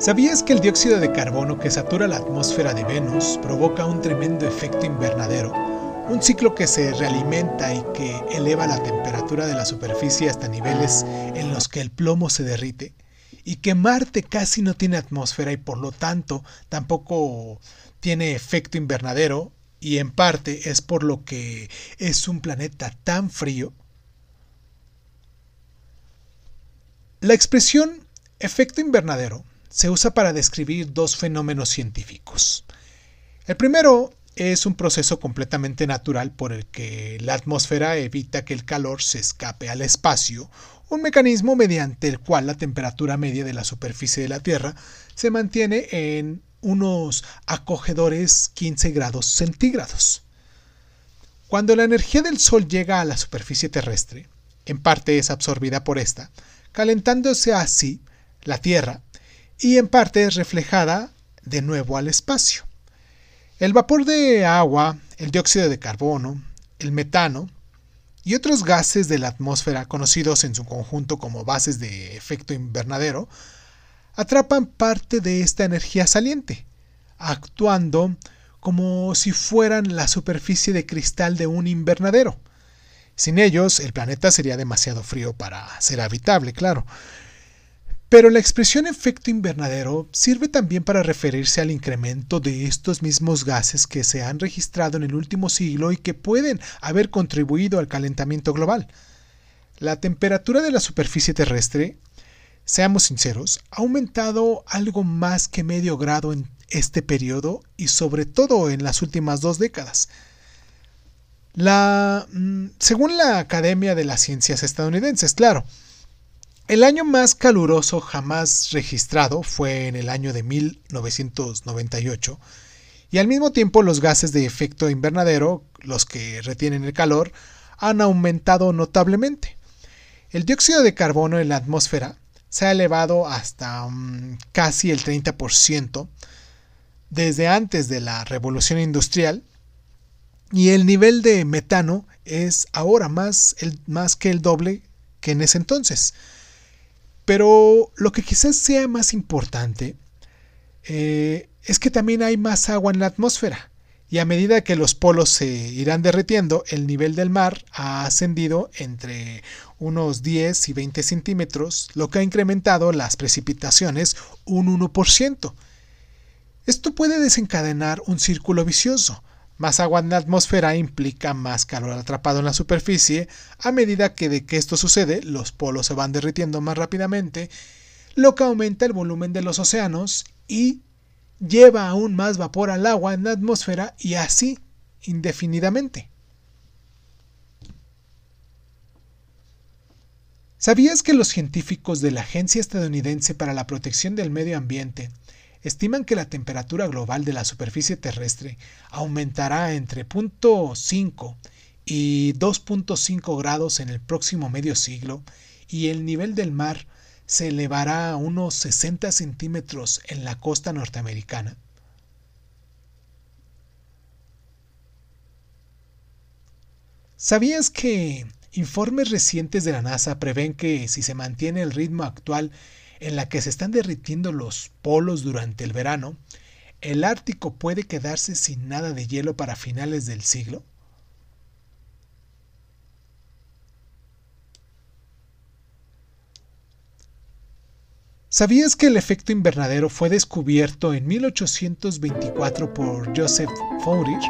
¿Sabías que el dióxido de carbono que satura la atmósfera de Venus provoca un tremendo efecto invernadero? Un ciclo que se realimenta y que eleva la temperatura de la superficie hasta niveles en los que el plomo se derrite, y que Marte casi no tiene atmósfera y por lo tanto tampoco tiene efecto invernadero, y en parte es por lo que es un planeta tan frío. La expresión efecto invernadero se usa para describir dos fenómenos científicos. El primero es un proceso completamente natural por el que la atmósfera evita que el calor se escape al espacio, un mecanismo mediante el cual la temperatura media de la superficie de la Tierra se mantiene en unos acogedores 15 grados centígrados. Cuando la energía del Sol llega a la superficie terrestre, en parte es absorbida por esta, calentándose así la Tierra y en parte es reflejada de nuevo al espacio. El vapor de agua, el dióxido de carbono, el metano y otros gases de la atmósfera conocidos en su conjunto como bases de efecto invernadero atrapan parte de esta energía saliente, actuando como si fueran la superficie de cristal de un invernadero. Sin ellos, el planeta sería demasiado frío para ser habitable, claro. Pero la expresión efecto invernadero sirve también para referirse al incremento de estos mismos gases que se han registrado en el último siglo y que pueden haber contribuido al calentamiento global. La temperatura de la superficie terrestre, seamos sinceros, ha aumentado algo más que medio grado en este periodo y sobre todo en las últimas dos décadas. La, mm, según la Academia de las Ciencias estadounidenses, claro, el año más caluroso jamás registrado fue en el año de 1998 y al mismo tiempo los gases de efecto invernadero, los que retienen el calor, han aumentado notablemente. El dióxido de carbono en la atmósfera se ha elevado hasta mm, casi el 30% desde antes de la revolución industrial y el nivel de metano es ahora más, más que el doble que en ese entonces. Pero lo que quizás sea más importante eh, es que también hay más agua en la atmósfera. Y a medida que los polos se irán derritiendo, el nivel del mar ha ascendido entre unos 10 y 20 centímetros, lo que ha incrementado las precipitaciones un 1%. Esto puede desencadenar un círculo vicioso, más agua en la atmósfera implica más calor atrapado en la superficie. A medida que de que esto sucede, los polos se van derritiendo más rápidamente, lo que aumenta el volumen de los océanos y lleva aún más vapor al agua en la atmósfera y así indefinidamente. ¿Sabías que los científicos de la Agencia Estadounidense para la Protección del Medio Ambiente estiman que la temperatura global de la superficie terrestre aumentará entre 0.5 y 2.5 grados en el próximo medio siglo y el nivel del mar se elevará a unos 60 centímetros en la costa norteamericana. ¿Sabías que informes recientes de la NASA prevén que si se mantiene el ritmo actual en la que se están derritiendo los polos durante el verano, el Ártico puede quedarse sin nada de hielo para finales del siglo? ¿Sabías que el efecto invernadero fue descubierto en 1824 por Joseph Fourier?